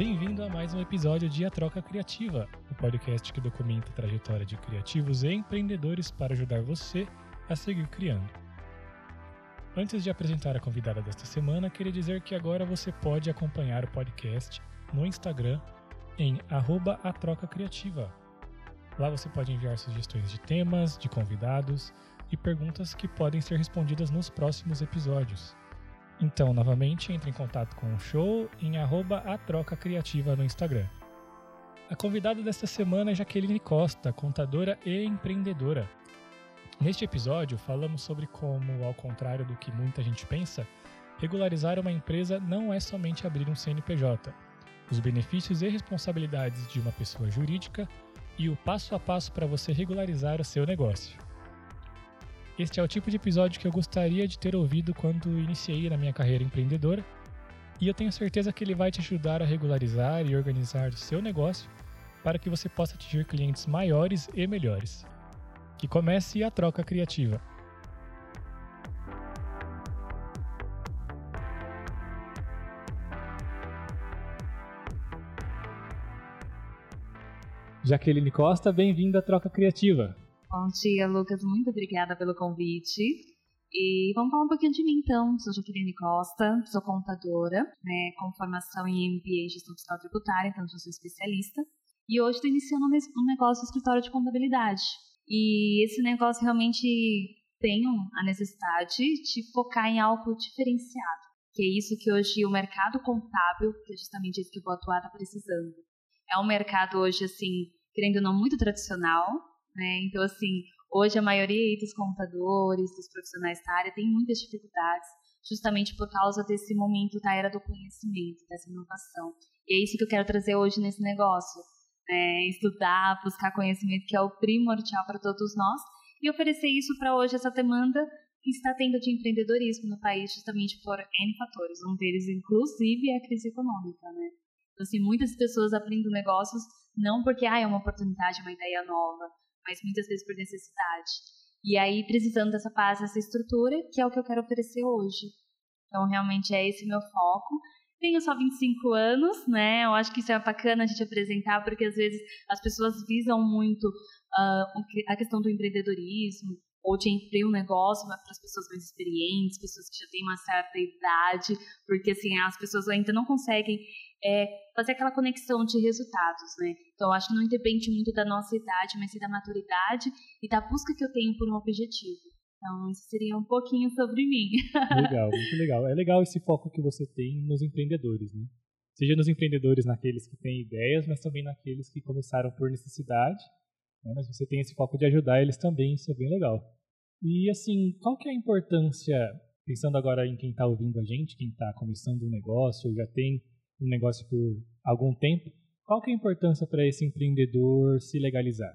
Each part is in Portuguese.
Bem-vindo a mais um episódio de A Troca Criativa, o podcast que documenta a trajetória de criativos e empreendedores para ajudar você a seguir criando. Antes de apresentar a convidada desta semana, queria dizer que agora você pode acompanhar o podcast no Instagram em arroba a troca criativa. Lá você pode enviar sugestões de temas, de convidados e perguntas que podem ser respondidas nos próximos episódios. Então, novamente, entre em contato com o show em arroba no Instagram. A convidada desta semana é Jaqueline Costa, contadora e empreendedora. Neste episódio, falamos sobre como, ao contrário do que muita gente pensa, regularizar uma empresa não é somente abrir um CNPJ, os benefícios e responsabilidades de uma pessoa jurídica e o passo a passo para você regularizar o seu negócio. Este é o tipo de episódio que eu gostaria de ter ouvido quando iniciei na minha carreira empreendedora, e eu tenho certeza que ele vai te ajudar a regularizar e organizar o seu negócio para que você possa atingir clientes maiores e melhores. Que comece a troca criativa. Jaqueline Costa, bem-vinda à Troca Criativa. Bom dia, Lucas. Muito obrigada pelo convite. E vamos falar um pouquinho de mim, então. Sou Jaqueline Costa, sou contadora, né, com formação em MBA em Gestão Fiscal Tributária, então sou especialista. E hoje estou iniciando um negócio de escritório de contabilidade. E esse negócio realmente tem a necessidade de focar em algo diferenciado, que é isso que hoje o mercado contábil, que é justamente isso que o vou atuar, está precisando. É um mercado hoje, assim, querendo ou não, muito tradicional, né? Então, assim, hoje a maioria dos contadores, dos profissionais da área, tem muitas dificuldades, justamente por causa desse momento da era do conhecimento, dessa inovação. E é isso que eu quero trazer hoje nesse negócio. Né? Estudar, buscar conhecimento, que é o primordial para todos nós, e oferecer isso para hoje, essa demanda que está tendo de empreendedorismo no país, justamente por N fatores. Um deles, inclusive, é a crise econômica, né? Então, assim, muitas pessoas abrindo negócios não porque ah, é uma oportunidade, uma ideia nova, mas muitas vezes por necessidade. E aí, precisando dessa base, dessa estrutura, que é o que eu quero oferecer hoje. Então, realmente é esse meu foco. Tenho só 25 anos, né? Eu acho que isso é bacana a gente apresentar, porque às vezes as pessoas visam muito uh, a questão do empreendedorismo, ou de abrir um negócio para as pessoas mais experientes, pessoas que já têm uma certa idade, porque assim, as pessoas ainda não conseguem é, fazer aquela conexão de resultados, né? Então, acho que não depende muito da nossa idade, mas sim da maturidade e da busca que eu tenho por um objetivo. Então, isso seria um pouquinho sobre mim. Legal, muito legal. É legal esse foco que você tem nos empreendedores, né? Seja nos empreendedores, naqueles que têm ideias, mas também naqueles que começaram por necessidade. Né? Mas você tem esse foco de ajudar eles também, isso é bem legal. E, assim, qual que é a importância, pensando agora em quem está ouvindo a gente, quem está começando um negócio, ou já tem um negócio por algum tempo, qual que é a importância para esse empreendedor se legalizar?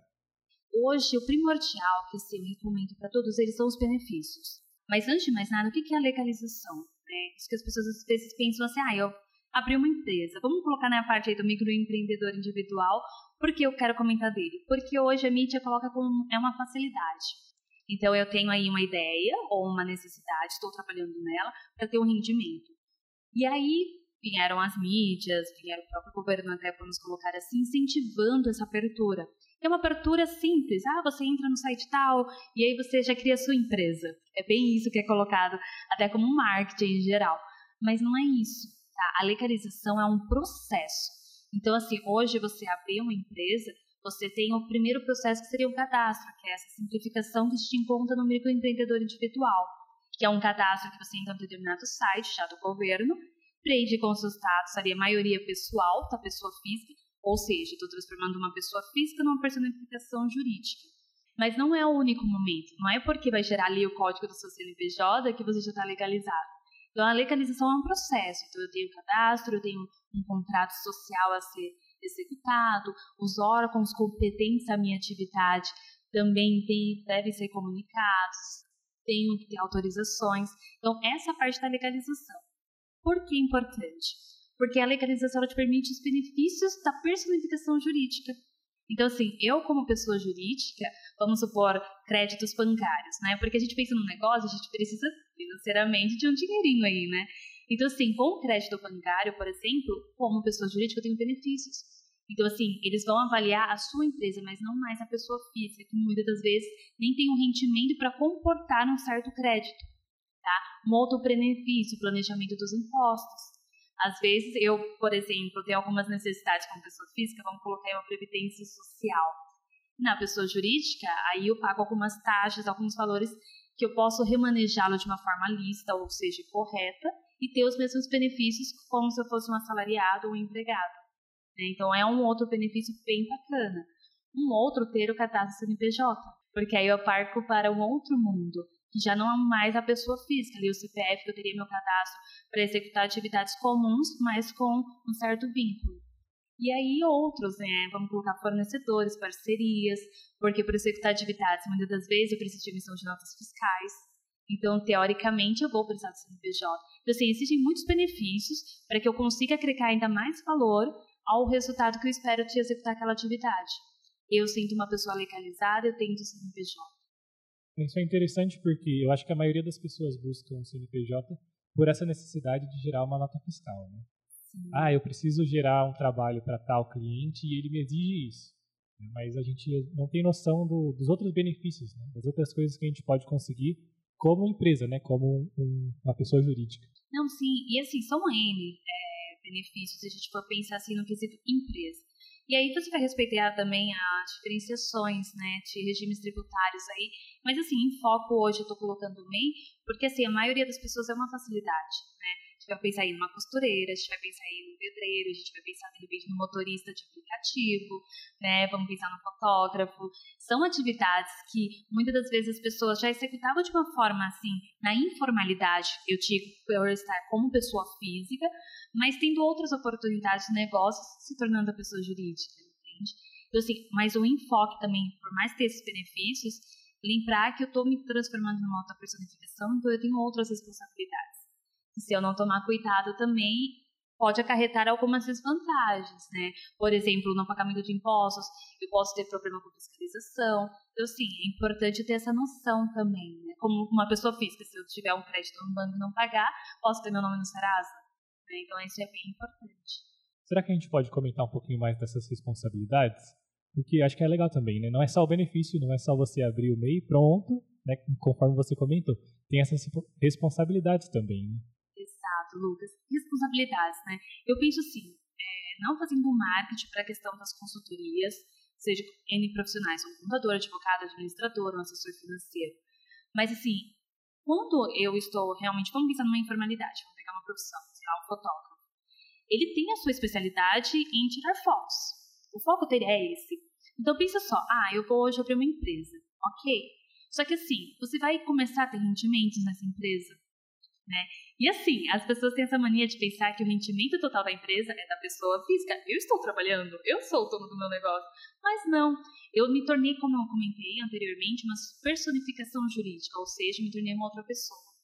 Hoje, o primordial que eu recomendo para todos eles são os benefícios. Mas antes de mais nada, o que é a legalização? Né? Isso que as pessoas às vezes pensam assim, ah, eu abri uma empresa, vamos colocar na parte aí do microempreendedor individual, porque eu quero comentar dele? Porque hoje a mídia coloca como é uma facilidade. Então eu tenho aí uma ideia ou uma necessidade, estou trabalhando nela para ter um rendimento. E aí vieram as mídias, vieram o próprio governo até, vamos colocar assim, incentivando essa abertura. É uma abertura simples. Ah, você entra no site tal e aí você já cria a sua empresa. É bem isso que é colocado até como marketing em geral. Mas não é isso. Tá? A legalização é um processo. Então, assim, hoje você abrir uma empresa, você tem o primeiro processo que seria o cadastro, que é essa simplificação que gente encontra no microempreendedor individual, que é um cadastro que você entra no determinado site já do governo prende com seus status ali a maioria pessoal da pessoa física, ou seja, estou transformando uma pessoa física numa personificação jurídica. Mas não é o único momento, não é porque vai gerar ali o código do seu CNPJ que você já está legalizado. Então, a legalização é um processo. Então, eu tenho cadastro, eu tenho um contrato social a ser executado, os órgãos competentes à minha atividade também tem, devem ser comunicados, tenho que ter autorizações. Então, essa parte da legalização. Por que é importante? Porque a legalização te permite os benefícios da personificação jurídica. Então, assim, eu como pessoa jurídica, vamos supor créditos bancários, né? Porque a gente pensa no negócio, a gente precisa financeiramente de um dinheirinho aí, né? Então, assim, com o crédito bancário, por exemplo, como pessoa jurídica, eu tenho benefícios. Então, assim, eles vão avaliar a sua empresa, mas não mais a pessoa física, que muitas das vezes nem tem um rendimento para comportar um certo crédito. Tá? Um outro benefício, planejamento dos impostos. Às vezes, eu, por exemplo, tenho algumas necessidades como pessoa física, vamos colocar uma previdência social. Na pessoa jurídica, aí eu pago algumas taxas, alguns valores que eu posso remanejá-lo de uma forma lista, ou seja, correta, e ter os mesmos benefícios como se eu fosse um assalariado ou um empregado. Né? Então, é um outro benefício bem bacana. Um outro, ter o cadastro CNPJ, porque aí eu parco para um outro mundo, já não é mais a pessoa física, ali o CPF, que eu teria meu cadastro para executar atividades comuns, mas com um certo vínculo. E aí outros, né? Vamos colocar fornecedores, parcerias, porque para executar atividades, muitas das vezes eu preciso de emissão de notas fiscais. Então, teoricamente, eu vou precisar do CNPJ. Então, assim, existem muitos benefícios para que eu consiga agregar ainda mais valor ao resultado que eu espero de executar aquela atividade. Eu sinto uma pessoa legalizada, eu tenho o CNPJ. Isso é interessante porque eu acho que a maioria das pessoas buscam o CNPJ por essa necessidade de gerar uma nota fiscal, né? Ah, eu preciso gerar um trabalho para tal cliente e ele me exige isso. Mas a gente não tem noção do, dos outros benefícios, né? das outras coisas que a gente pode conseguir como empresa, né? como um, uma pessoa jurídica. Não, sim. E assim, são N é, benefícios se a gente for pensar assim no quesito empresa. E aí você vai respeitar também as diferenciações, né, de regimes tributários aí. Mas assim, em foco hoje eu estou colocando o MEI, porque assim, a maioria das pessoas é uma facilidade, né? Gente vai pensar em uma costureira, a gente vai pensar em um pedreiro, a gente vai pensar de repente no motorista de aplicativo, né? Vamos pensar no fotógrafo. São atividades que muitas das vezes as pessoas já executavam de uma forma assim, na informalidade, eu digo, por estar como pessoa física, mas tendo outras oportunidades de negócios se tornando a pessoa jurídica, entende? Então, assim, mas o enfoque também, por mais ter esses benefícios, lembrar que eu estou me transformando numa outra personificação, então eu tenho outras responsabilidades se eu não tomar cuidado também pode acarretar algumas desvantagens, né? Por exemplo, no pagamento de impostos, eu posso ter problema com fiscalização. Então, sim, é importante ter essa noção também, né? Como uma pessoa física, se eu tiver um crédito no banco e não pagar, posso ter meu nome no Serasa. Né? Então, isso é bem importante. Será que a gente pode comentar um pouquinho mais dessas responsabilidades? Porque acho que é legal também, né? Não é só o benefício, não é só você abrir o MEI pronto, né? Conforme você comentou. Tem essas responsabilidades também, né? Lucas, responsabilidades, né? Eu penso assim, é, não fazendo marketing para a questão das consultorias, seja N profissionais, um contador, advogado, administrador, um assessor financeiro. Mas assim, quando eu estou realmente, vamos pensar numa informalidade, vamos pegar uma profissão, sei lá, um fotógrafo. Ele tem a sua especialidade em tirar fotos. O foco dele é esse. Então pensa só, ah, eu vou hoje abrir uma empresa, ok? Só que assim, você vai começar a ter rendimentos nessa empresa, né? E assim, as pessoas têm essa mania de pensar que o rendimento total da empresa é da pessoa física. Eu estou trabalhando, eu sou o dono do meu negócio. Mas não, eu me tornei, como eu comentei anteriormente, uma personificação jurídica, ou seja, me tornei uma outra pessoa.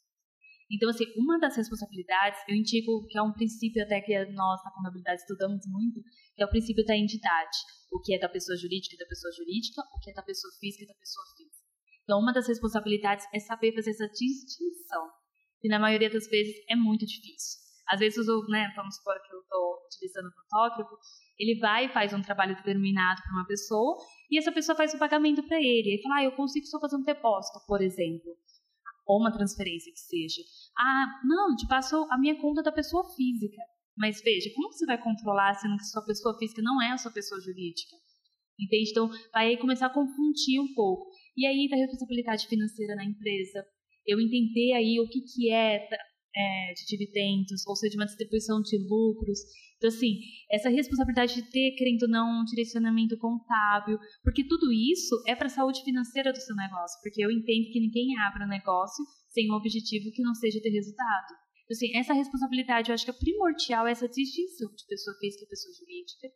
Então, assim, uma das responsabilidades, eu indico que é um princípio até que nós na contabilidade estudamos muito, que é o princípio da entidade. O que é da pessoa jurídica é da pessoa jurídica, o que é da pessoa física é da pessoa física. Então, uma das responsabilidades é saber fazer essa distinção e na maioria das vezes é muito difícil. Às vezes, o, né, vamos supor que eu estou utilizando o fotógrafo, ele vai e faz um trabalho determinado para uma pessoa e essa pessoa faz o pagamento para ele. Ele fala, ah, eu consigo só fazer um depósito, por exemplo, ou uma transferência que seja. Ah, não, te passo a minha conta da pessoa física. Mas veja, como você vai controlar sendo que sua pessoa física não é a sua pessoa jurídica? Entende? Então, vai começar a confundir um pouco. E aí, da responsabilidade financeira na empresa, eu entender aí o que, que é, é de dividendos, seja, uma distribuição de lucros. Então, assim, essa responsabilidade de ter, querendo ou não, um direcionamento contábil, porque tudo isso é para a saúde financeira do seu negócio, porque eu entendo que ninguém abre um negócio sem um objetivo que não seja ter resultado. Então, assim, essa responsabilidade, eu acho que é primordial, essa distinção de pessoa física e pessoa jurídica,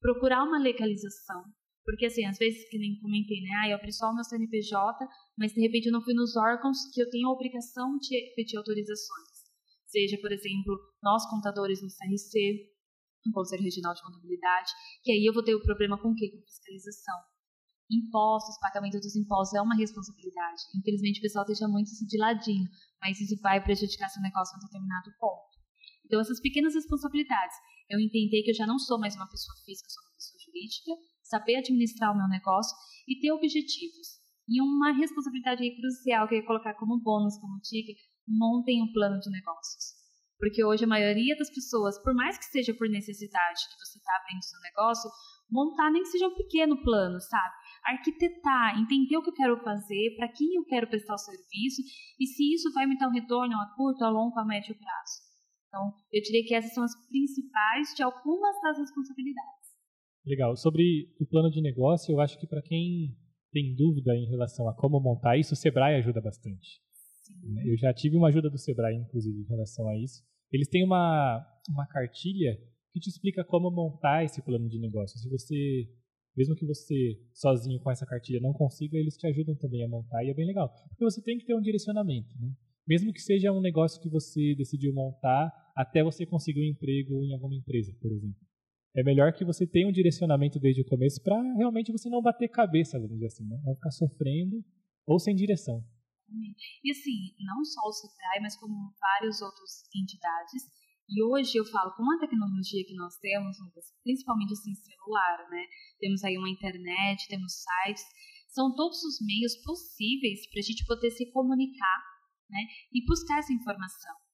procurar uma legalização, porque, assim, às vezes, que nem comentei, né? Ah, eu abri só o meu CNPJ, mas de repente eu não fui nos órgãos que eu tenho a obrigação de pedir autorizações. Seja, por exemplo, nós contadores no CRC, no Conselho Regional de Contabilidade, que aí eu vou ter o problema com o quê? Com fiscalização. Impostos, pagamento dos impostos é uma responsabilidade. Infelizmente, o pessoal deixa muito isso de ladinho, mas isso vai prejudicar seu negócio em um determinado ponto. Então, essas pequenas responsabilidades. Eu entender que eu já não sou mais uma pessoa física, sou uma pessoa jurídica, saber administrar o meu negócio e ter objetivos. E uma responsabilidade crucial que eu ia colocar como bônus, como dica, montem um plano de negócios. Porque hoje a maioria das pessoas, por mais que seja por necessidade que você está abrindo seu negócio, montar nem que seja um pequeno plano, sabe? Arquitetar, entender o que eu quero fazer, para quem eu quero prestar o serviço e se isso vai me dar um retorno a curto, a longo, a médio prazo. Então, eu diria que essas são as principais de algumas das responsabilidades. Legal. Sobre o plano de negócio, eu acho que para quem tem dúvida em relação a como montar isso, o Sebrae ajuda bastante. Sim. Eu já tive uma ajuda do Sebrae, inclusive, em relação a isso. Eles têm uma, uma cartilha que te explica como montar esse plano de negócio. Se você, mesmo que você sozinho com essa cartilha não consiga, eles te ajudam também a montar e é bem legal. Porque você tem que ter um direcionamento, né? Mesmo que seja um negócio que você decidiu montar até você conseguir um emprego em alguma empresa, por exemplo. É melhor que você tenha um direcionamento desde o começo para realmente você não bater cabeça, vamos dizer assim, né? Não ficar sofrendo ou sem direção. E assim, não só o Sebrae, mas como várias outras entidades. E hoje eu falo, com a tecnologia que nós temos, principalmente assim, celular, né? Temos aí uma internet, temos sites, são todos os meios possíveis para a gente poder se comunicar, né? E buscar essa informação.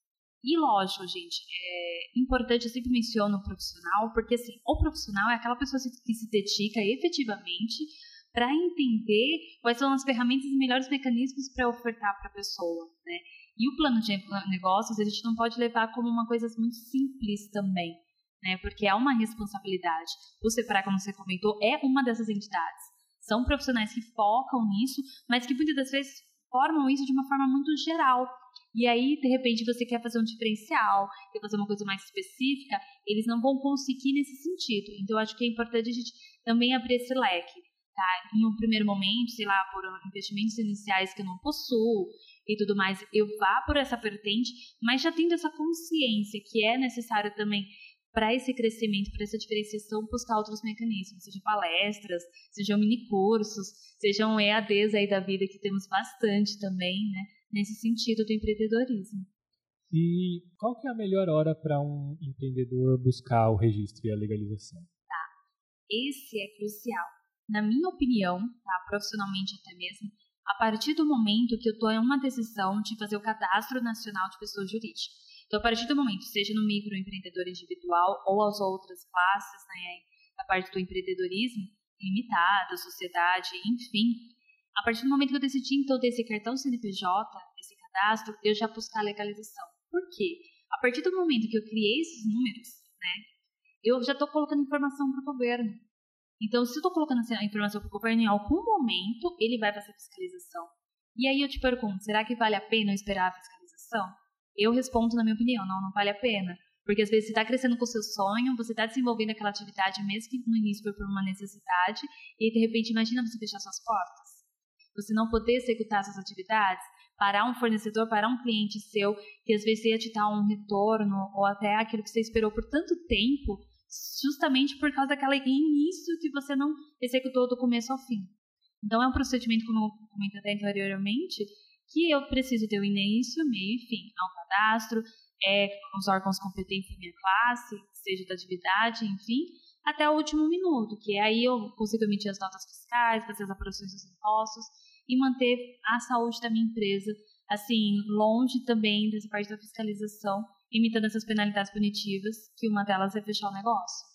E lógico, gente, é importante, eu sempre menciono o profissional, porque assim, o profissional é aquela pessoa que se dedica efetivamente para entender quais são as ferramentas e melhores mecanismos para ofertar para a pessoa, né? E o plano de negócios a gente não pode levar como uma coisa muito simples também, né? Porque é uma responsabilidade. O Sebrae, como você comentou, é uma dessas entidades. São profissionais que focam nisso, mas que muitas das vezes formam isso de uma forma muito geral. E aí, de repente, você quer fazer um diferencial, quer fazer uma coisa mais específica, eles não vão conseguir nesse sentido. Então, acho que é importante a gente também abrir esse leque tá? Em um primeiro momento, sei lá, por investimentos iniciais que eu não possuo e tudo mais, eu vá por essa vertente, mas já tendo essa consciência que é necessário também para esse crescimento, para essa diferenciação, buscar outros mecanismos, seja palestras, sejam minicursos, sejam EADs aí da vida, que temos bastante também, né, nesse sentido do empreendedorismo. E qual que é a melhor hora para um empreendedor buscar o registro e a legalização? Tá, esse é crucial na minha opinião, tá, profissionalmente até mesmo, a partir do momento que eu estou em uma decisão de fazer o cadastro nacional de pessoa jurídica. Então, a partir do momento, seja no microempreendedor individual ou as outras classes, né, a parte do empreendedorismo limitada, sociedade, enfim, a partir do momento que eu decidi, então, ter esse cartão CNPJ, esse cadastro, eu já buscar a legalização. Por quê? A partir do momento que eu criei esses números, né, eu já estou colocando informação para o governo. Então, se eu estou colocando a informação para o governo, em algum momento ele vai fazer fiscalização. E aí eu te pergunto, será que vale a pena eu esperar a fiscalização? Eu respondo, na minha opinião, não, não vale a pena. Porque às vezes você está crescendo com o seu sonho, você está desenvolvendo aquela atividade, mesmo que no início foi por uma necessidade, e de repente imagina você fechar suas portas. Você não poder executar suas atividades, parar um fornecedor, parar um cliente seu, que às vezes ia te dar um retorno, ou até aquilo que você esperou por tanto tempo, justamente por causa daquele início que você não executou do começo ao fim. Então, é um procedimento, como eu comentei até anteriormente, que eu preciso ter o início, meio e fim, ao cadastro, é, os órgãos competentes da minha classe, seja da atividade, enfim, até o último minuto, que aí eu consigo emitir as notas fiscais, fazer as apurações dos impostos e manter a saúde da minha empresa, assim, longe também dessa parte da fiscalização imitando essas penalidades punitivas, que uma delas é fechar o negócio.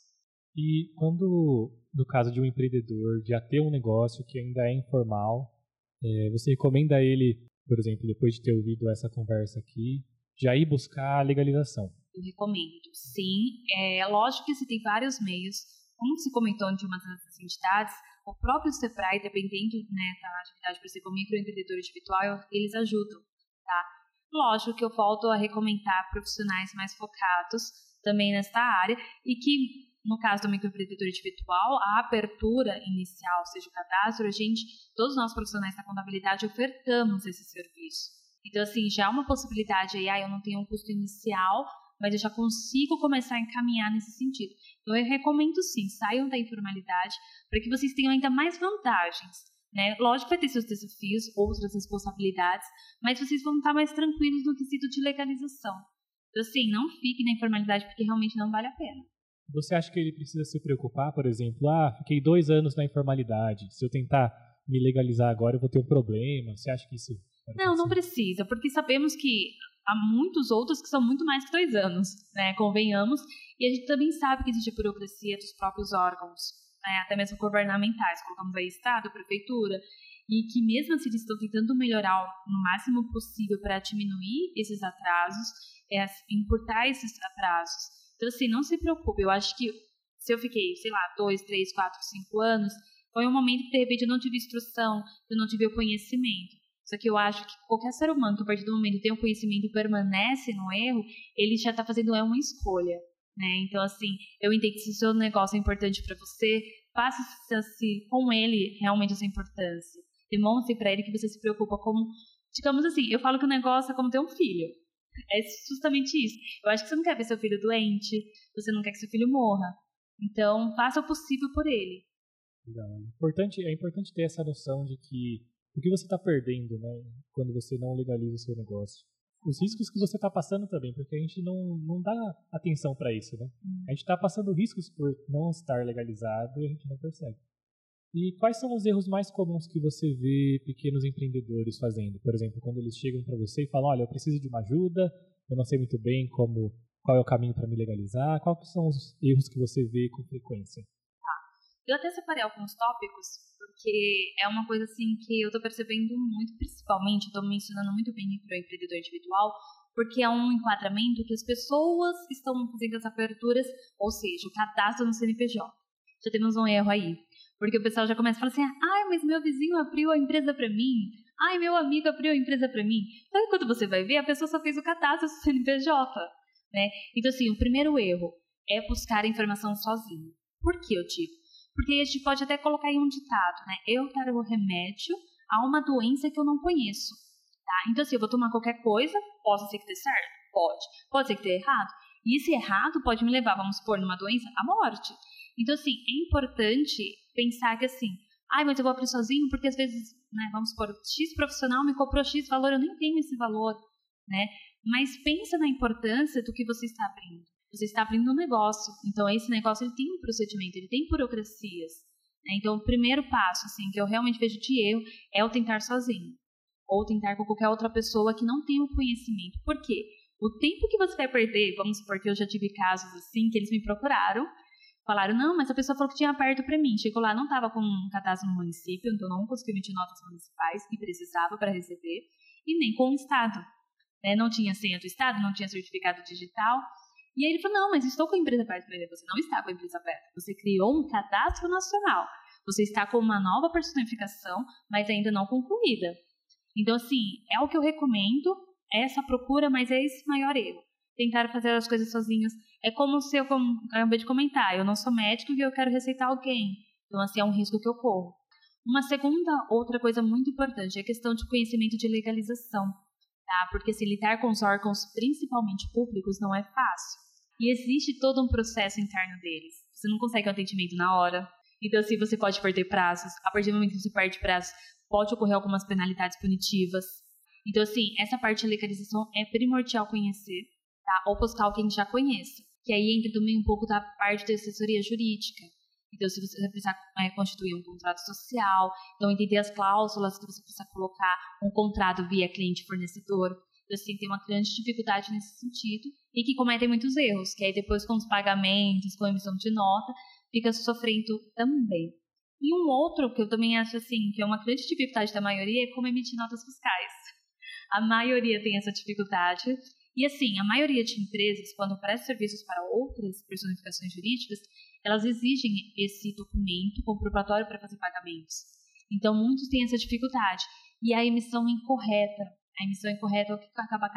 E quando, no caso de um empreendedor, já ter um negócio que ainda é informal, é, você recomenda ele, por exemplo, depois de ter ouvido essa conversa aqui, já ir buscar a legalização? Eu recomendo, sim. É lógico que você tem vários meios. Como se comentou de uma das entidades, o próprio CEPRAI, dependendo né, da atividade, por exemplo, microempreendedor individual, eles ajudam, tá? Lógico que eu volto a recomendar profissionais mais focados também nesta área e que, no caso do microempreendedor individual, a abertura inicial, seja o cadastro, a gente, todos nós profissionais da contabilidade ofertamos esse serviço. Então, assim, já é uma possibilidade aí, ah, eu não tenho um custo inicial, mas eu já consigo começar a encaminhar nesse sentido. Então, eu recomendo sim, saiam da informalidade para que vocês tenham ainda mais vantagens né? Lógico que vai ter seus desafios, outras responsabilidades, mas vocês vão estar mais tranquilos no quesito de legalização. Então, assim, não fique na informalidade porque realmente não vale a pena. Você acha que ele precisa se preocupar, por exemplo, ah, fiquei dois anos na informalidade, se eu tentar me legalizar agora eu vou ter um problema? Você acha que isso... Não, não precisa, porque sabemos que há muitos outros que são muito mais que dois anos, né? Convenhamos. E a gente também sabe que existe a burocracia dos próprios órgãos, né? até mesmo governamentais, colocamos aí Estado, Prefeitura, e que mesmo assim eles estão tentando melhorar no máximo possível para diminuir esses atrasos, é, encurtar esses atrasos. Então, assim, não se preocupe, eu acho que se eu fiquei, sei lá, dois, três, quatro, cinco anos, foi um momento que de repente eu não tive instrução, eu não tive o conhecimento. Só que eu acho que qualquer ser humano que a partir do momento tem o conhecimento e permanece no erro, ele já está fazendo é uma escolha. Né? Então, assim, eu entendo que se o seu negócio é importante para você, faça-se com ele realmente essa importância. Demonstre para ele que você se preocupa como, digamos assim, eu falo que o negócio é como ter um filho. É justamente isso. Eu acho que você não quer ver seu filho doente, você não quer que seu filho morra. Então, faça o possível por ele. Legal. É importante, é importante ter essa noção de que o que você está perdendo, né, quando você não legaliza o seu negócio. Os riscos que você está passando também, porque a gente não, não dá atenção para isso, né? Hum. A gente está passando riscos por não estar legalizado e a gente não percebe. E quais são os erros mais comuns que você vê pequenos empreendedores fazendo? Por exemplo, quando eles chegam para você e falam: "Olha, eu preciso de uma ajuda, eu não sei muito bem como qual é o caminho para me legalizar". Quais são os erros que você vê com frequência? Eu até separei alguns tópicos, porque é uma coisa assim que eu estou percebendo muito, principalmente, estou mencionando muito bem para o empreendedor individual, porque é um enquadramento que as pessoas estão fazendo as aperturas, ou seja, o cadastro no CNPJ. Já temos um erro aí. Porque o pessoal já começa a falar assim: ai, mas meu vizinho abriu a empresa para mim. Ai, meu amigo abriu a empresa para mim. Então, quando você vai ver, a pessoa só fez o cadastro do CNPJ. Né? Então, assim, o primeiro erro é buscar a informação sozinho. Por que eu digo? Porque a gente pode até colocar em um ditado, né? Eu quero o remédio a uma doença que eu não conheço. Tá? Então, assim, eu vou tomar qualquer coisa, pode ser que dê certo? Pode. Pode ser que dê errado. E esse errado pode me levar, vamos supor, numa doença, à morte. Então, assim, é importante pensar que, assim, ai, mas eu vou abrir sozinho porque às vezes, né, vamos supor, X profissional me comprou X valor, eu nem tenho esse valor, né? Mas pensa na importância do que você está abrindo. Você está abrindo um negócio, então esse negócio ele tem um procedimento, ele tem burocracias. Né? Então, o primeiro passo, assim, que eu realmente vejo de erro é o tentar sozinho, ou tentar com qualquer outra pessoa que não tem o conhecimento. Por quê? O tempo que você vai perder, vamos supor que eu já tive casos assim, que eles me procuraram, falaram, não, mas a pessoa falou que tinha perto para mim. Chegou lá, não estava com um cadastro no município, então não conseguiu emitir notas municipais que precisava para receber, e nem com o Estado. Né? Não tinha senha do Estado, não tinha certificado digital. E aí ele falou: não, mas estou com a empresa aberta. Você não está com a empresa aberta. Você criou um cadastro nacional. Você está com uma nova personificação, mas ainda não concluída. Então, assim, é o que eu recomendo, é essa procura, mas é esse maior erro. Tentar fazer as coisas sozinhos. É como se eu, acabei de comentar, eu não sou médico e eu quero receitar alguém. Então, assim, é um risco que eu corro. Uma segunda, outra coisa muito importante é a questão de conhecimento de legalização tá? Porque se lidar com os órgãos, principalmente públicos, não é fácil. E existe todo um processo interno deles. Você não consegue um atendimento na hora. Então, assim, você pode perder prazos. A partir do momento que você perde prazos, pode ocorrer algumas penalidades punitivas. Então, assim, essa parte da legalização é primordial conhecer, tá? Ou buscar alguém que já conheça. Que aí entra também um pouco da parte da assessoria jurídica. Então, se você precisar é, constituir um contrato social, então entender as cláusulas que você precisa colocar, um contrato via cliente-fornecedor. Assim, tem uma grande dificuldade nesse sentido e que cometem muitos erros, que aí depois com os pagamentos, com a emissão de nota, fica sofrendo também. E um outro que eu também acho assim, que é uma grande dificuldade da maioria, é como emitir notas fiscais. A maioria tem essa dificuldade. E assim, a maioria de empresas, quando presta serviços para outras personificações jurídicas, elas exigem esse documento comprobatório para fazer pagamentos. Então, muitos têm essa dificuldade. E a emissão incorreta, a emissão incorreta é o que acaba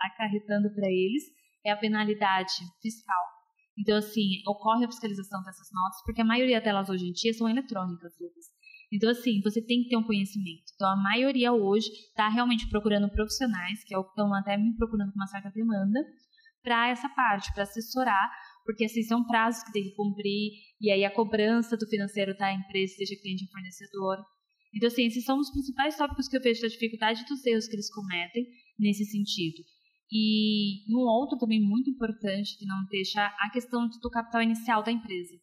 acarretando para eles é a penalidade fiscal. Então, assim, ocorre a fiscalização dessas notas, porque a maioria delas hoje em dia são eletrônicas, Lucas. Então, assim, você tem que ter um conhecimento. Então, a maioria hoje está realmente procurando profissionais, que é estão até me procurando com uma certa demanda, para essa parte, para assessorar porque assim, são prazos que tem que cumprir, e aí a cobrança do financeiro da empresa, seja cliente ou fornecedor. Então, assim, esses são os principais tópicos que eu vejo da dificuldade dos erros que eles cometem nesse sentido. E um outro também muito importante que não deixa a questão do capital inicial da empresa.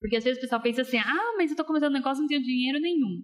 Porque às vezes o pessoal pensa assim, ah, mas eu estou começando um negócio e não tenho dinheiro nenhum.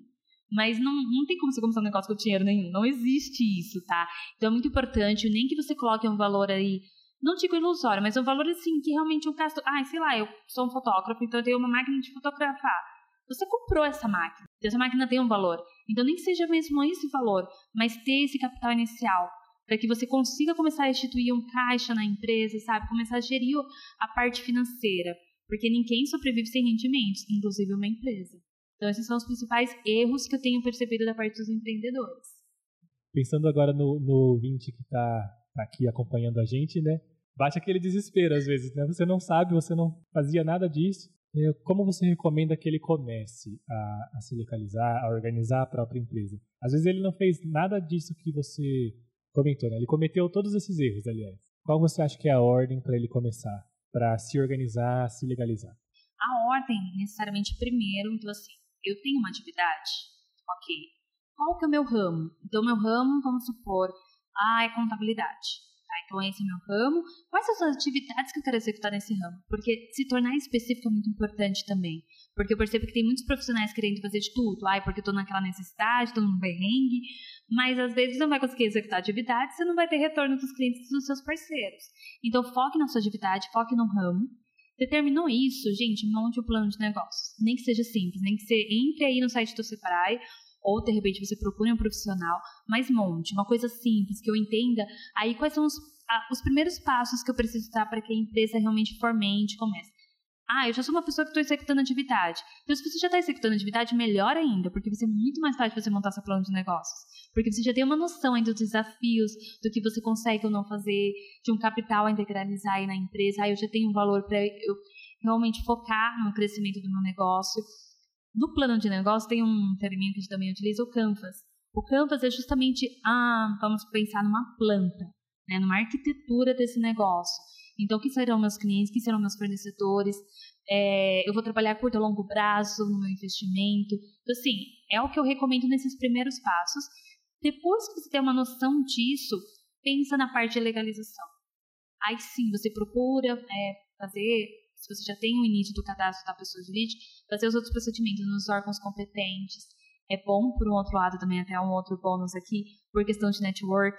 Mas não, não tem como você começar um negócio com dinheiro nenhum. Não existe isso, tá? Então é muito importante, nem que você coloque um valor aí, não digo ilusório, mas um valor assim, que realmente um caso. Ah, sei lá, eu sou um fotógrafo, então eu tenho uma máquina de fotografar. Você comprou essa máquina. Essa máquina tem um valor. Então nem que seja mesmo esse valor, mas ter esse capital inicial para que você consiga começar a instituir um caixa na empresa, sabe? Começar a gerir a parte financeira, porque ninguém sobrevive sem rendimentos, inclusive uma empresa. Então, esses são os principais erros que eu tenho percebido da parte dos empreendedores. Pensando agora no, no ouvinte que está tá aqui acompanhando a gente, né? Bate aquele desespero às vezes, né? Você não sabe, você não fazia nada disso. Como você recomenda que ele comece a, a se localizar, a organizar a própria empresa? Às vezes ele não fez nada disso que você comentou, né? Ele cometeu todos esses erros, aliás. Qual você acha que é a ordem para ele começar, para se organizar, se legalizar? A ordem, necessariamente, primeiro, então assim, eu tenho uma atividade, ok. Qual que é o meu ramo? Então, meu ramo, vamos supor, ah, é contabilidade. Tá, então, esse é o meu ramo. Quais são as atividades que eu quero executar nesse ramo? Porque se tornar específico é muito importante também. Porque eu percebo que tem muitos profissionais querendo fazer de tudo. Ai, porque eu tô naquela necessidade, tô num perrengue. Mas às vezes não vai conseguir executar atividade, você não vai ter retorno dos clientes dos seus parceiros. Então, foque na sua atividade, foque no ramo. Determinou isso, gente, monte o plano de negócios. Nem que seja simples, nem que você entre aí no site do Separai ou de repente você procure um profissional, mas monte uma coisa simples que eu entenda. Aí quais são os, os primeiros passos que eu preciso dar para que a empresa realmente fomente, comece. Ah, eu já sou uma pessoa que estou executando atividade. Então, se você já está executando atividade, melhor ainda, porque vai ser muito mais fácil você montar seu plano de negócios. Porque você já tem uma noção ainda dos desafios, do que você consegue ou não fazer, de um capital a integralizar aí na empresa. Ah, eu já tenho um valor para eu realmente focar no crescimento do meu negócio. No plano de negócio tem um terminho que a gente também utiliza, o Canvas. O Canvas é justamente, ah, vamos pensar numa planta, né, numa arquitetura desse negócio. Então, quem serão meus clientes, quem serão meus fornecedores? É, eu vou trabalhar a curto e longo prazo no meu investimento. Então, assim, é o que eu recomendo nesses primeiros passos. Depois que você tem uma noção disso, pensa na parte de legalização. Aí sim, você procura é, fazer, se você já tem o início do cadastro da pessoa jurídica, fazer os outros procedimentos nos órgãos competentes. É bom, por um outro lado, também até um outro bônus aqui, por questão de network.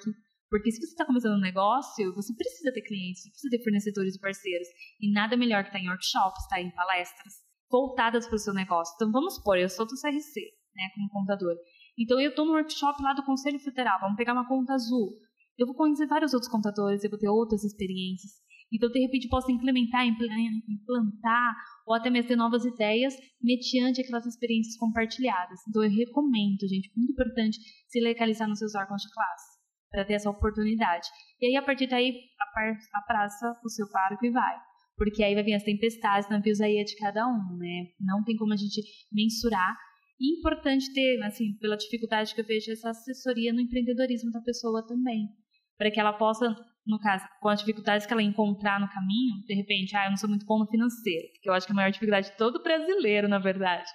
Porque se você está começando um negócio, você precisa ter clientes, você precisa ter fornecedores e parceiros. E nada melhor que estar tá em workshops, estar tá em palestras voltadas para o seu negócio. Então vamos supor, eu sou do CRC, né, como contador. Então eu estou no workshop lá do Conselho Federal, vamos pegar uma conta azul. Eu vou conhecer vários outros contadores, eu vou ter outras experiências. Então, de repente, posso implementar, implantar ou até mesmo ter novas ideias mediante aquelas experiências compartilhadas. Então, eu recomendo, gente, muito importante se legalizar nos seus órgãos de classe para ter essa oportunidade. E aí, a partir daí, a, par, a praça, o seu barco e vai. Porque aí vai vir as tempestades, navios aí é de cada um, né? Não tem como a gente mensurar. E importante ter, assim, pela dificuldade que eu vejo, essa assessoria no empreendedorismo da pessoa também. Para que ela possa, no caso, com as dificuldades que ela encontrar no caminho, de repente, ah, eu não sou muito bom no financeiro, que eu acho que é a maior dificuldade de todo brasileiro, na verdade.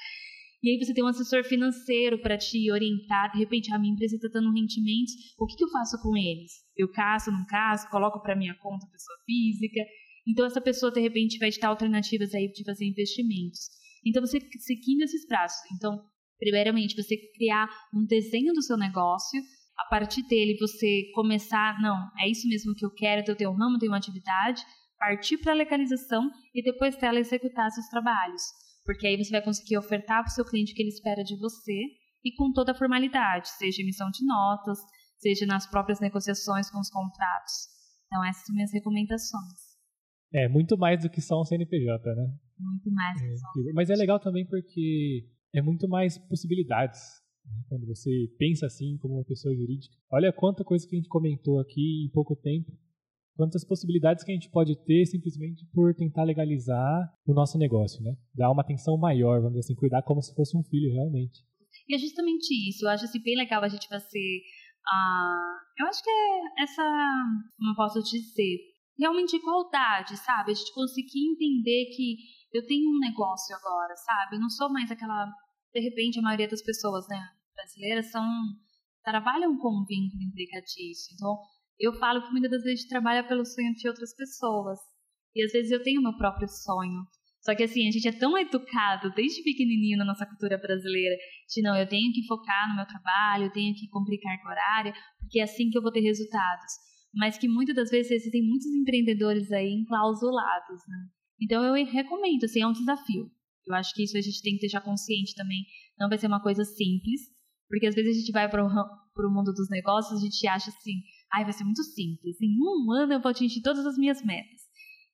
E aí você tem um assessor financeiro para te orientar. De repente, a minha empresa está dando rendimentos. O que, que, eu faço com eles? Eu caço, não caço? Coloco para minha conta pessoa física? Então, essa pessoa, de repente, vai te dar alternativas aí de fazer investimentos. Então, você seguindo esses prazos. Então, primeiramente, você criar um desenho do seu negócio. A partir dele, você começar, não, é isso mesmo que eu quero, eu tenho um ramo, tenho uma atividade. Partir para a legalização e depois dela executar seus trabalhos porque aí você vai conseguir ofertar para o seu cliente o que ele espera de você e com toda a formalidade, seja emissão de notas, seja nas próprias negociações com os contratos. Então, essas são minhas recomendações. É, muito mais do que só um CNPJ, né? Muito mais do que só um Mas é legal também porque é muito mais possibilidades. Né? Quando você pensa assim como uma pessoa jurídica. Olha quanta coisa que a gente comentou aqui em pouco tempo quantas possibilidades que a gente pode ter simplesmente por tentar legalizar o nosso negócio, né? Dar uma atenção maior, vamos dizer assim, cuidar como se fosse um filho realmente. E é justamente isso. Eu acho assim, bem legal a gente fazer. Uh, eu acho que é essa, como eu posso dizer, realmente igualdade, sabe? A gente conseguir entender que eu tenho um negócio agora, sabe? Eu não sou mais aquela. De repente, a maioria das pessoas né, brasileiras são trabalham com vínculo empregatício. Então, Eu falo que muitas das vezes trabalha pelo sonho de outras pessoas. E às vezes eu tenho meu próprio sonho. Só que assim, a gente é tão educado desde pequenininho na nossa cultura brasileira, de não, eu tenho que focar no meu trabalho, eu tenho que cumprir carga horária, porque é assim que eu vou ter resultados. Mas que muitas das vezes existem muitos empreendedores aí enclausulados, né? Então eu recomendo, assim, é um desafio. Eu acho que isso a gente tem que deixar consciente também. Não vai ser uma coisa simples, porque às vezes a gente vai para o mundo dos negócios, a gente acha assim, ai, vai ser muito simples. Em um ano eu vou atingir todas as minhas metas.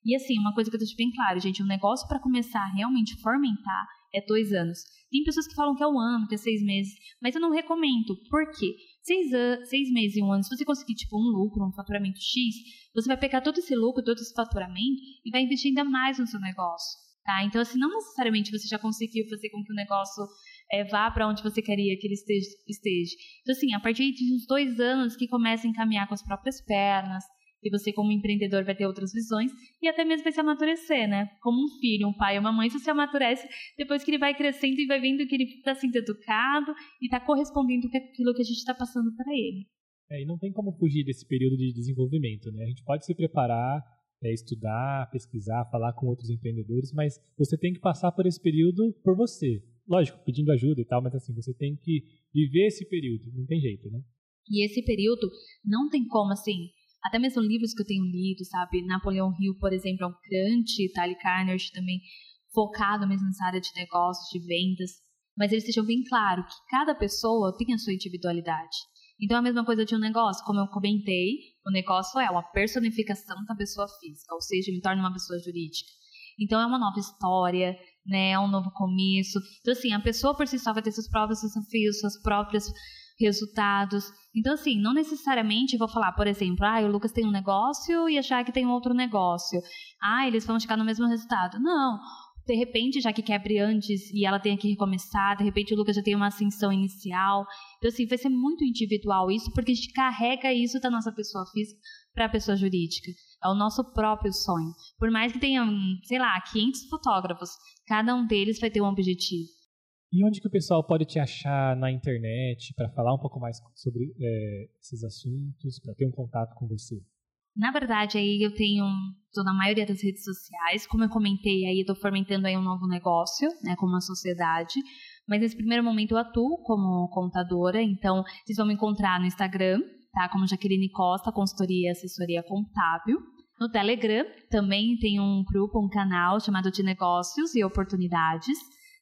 E assim, uma coisa que eu deixo bem claro, gente, um negócio para começar a realmente fomentar é dois anos. Tem pessoas que falam que é um ano, que é seis meses, mas eu não recomendo. Por quê? Seis, seis meses e um ano, se você conseguir tipo um lucro, um faturamento X, você vai pegar todo esse lucro, todo esse faturamento e vai investir ainda mais no seu negócio. Tá? Então, assim, não necessariamente você já conseguiu fazer com que o negócio é, vá para onde você queria que ele esteja, esteja. Então, assim, a partir de uns dois anos que começa a encaminhar com as próprias pernas, e você, como empreendedor, vai ter outras visões e até mesmo vai se amadurecer, né? Como um filho, um pai, uma mãe, você se amadurece depois que ele vai crescendo e vai vendo que ele está sendo educado e está correspondendo com aquilo que a gente está passando para ele. É, e não tem como fugir desse período de desenvolvimento, né? A gente pode se preparar, é, estudar, pesquisar, falar com outros empreendedores, mas você tem que passar por esse período por você. Lógico, pedindo ajuda e tal, mas assim, você tem que viver esse período, não tem jeito, né? E esse período não tem como, assim, até mesmo livros que eu tenho lido, sabe? Napoleão Hill, por exemplo, é um grande, Tali Carnert também, focado mesmo nessa área de negócios, de vendas. Mas eles deixam bem claro que cada pessoa tem a sua individualidade. Então, é a mesma coisa de um negócio, como eu comentei, o negócio é uma personificação da pessoa física, ou seja, ele torna uma pessoa jurídica. Então, é uma nova história, né? É um novo começo. Então, assim, a pessoa por si só vai ter seus próprios desafios, suas próprias resultados. Então, assim, não necessariamente vou falar, por exemplo, ah, o Lucas tem um negócio e achar que tem outro negócio. Ah, eles vão chegar no mesmo resultado. Não. De repente, já que quebre antes e ela tenha que recomeçar, de repente o Lucas já tem uma ascensão inicial. Então, assim, vai ser muito individual isso, porque a gente carrega isso da nossa pessoa física para a pessoa jurídica. É o nosso próprio sonho. Por mais que tenha, sei lá, 500 fotógrafos, cada um deles vai ter um objetivo. E onde que o pessoal pode te achar na internet para falar um pouco mais sobre é, esses assuntos, para ter um contato com você? Na verdade, aí eu tenho, estou na maioria das redes sociais, como eu comentei, aí eu estou fomentando aí um novo negócio, né, como uma sociedade, mas nesse primeiro momento eu atuo como contadora, então vocês vão me encontrar no Instagram, tá, como Jaqueline Costa, consultoria e assessoria contábil, no Telegram também tem um grupo, um canal chamado de negócios e oportunidades,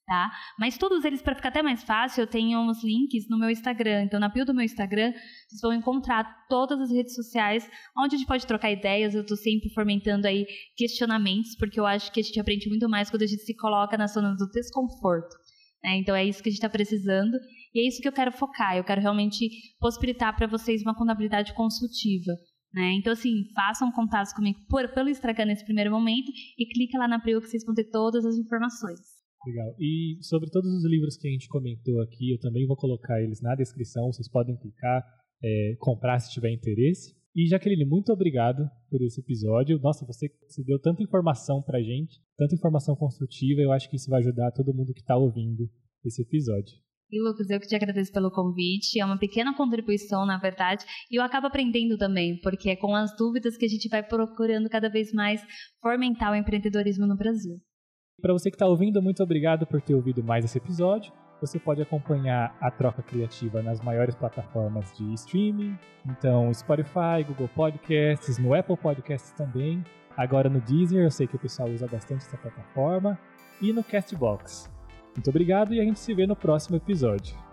tá? Mas todos eles, para ficar até mais fácil, eu tenho uns links no meu Instagram. Então, na bio do meu Instagram, vocês vão encontrar todas as redes sociais onde a gente pode trocar ideias. Eu estou sempre fomentando aí questionamentos, porque eu acho que a gente aprende muito mais quando a gente se coloca na zona do desconforto. Né? Então, é isso que a gente está precisando. E é isso que eu quero focar. Eu quero realmente possibilitar para vocês uma contabilidade consultiva. Né? Então, assim, façam contatos comigo por, pelo Instagram nesse primeiro momento e clique lá na bio que vocês vão ter todas as informações. Legal. E sobre todos os livros que a gente comentou aqui, eu também vou colocar eles na descrição, vocês podem clicar, é, comprar se tiver interesse. E Jaqueline, muito obrigado por esse episódio. Nossa, você, você deu tanta informação pra gente, tanta informação construtiva, eu acho que isso vai ajudar todo mundo que está ouvindo esse episódio. E Lucas, eu que te agradeço pelo convite. É uma pequena contribuição, na verdade, e eu acabo aprendendo também, porque é com as dúvidas que a gente vai procurando cada vez mais fomentar o empreendedorismo no Brasil. Para você que está ouvindo, muito obrigado por ter ouvido mais esse episódio. Você pode acompanhar a troca criativa nas maiores plataformas de streaming, então Spotify, Google Podcasts, no Apple Podcasts também, agora no Deezer, eu sei que o pessoal usa bastante essa plataforma, e no Castbox. Muito obrigado e a gente se vê no próximo episódio.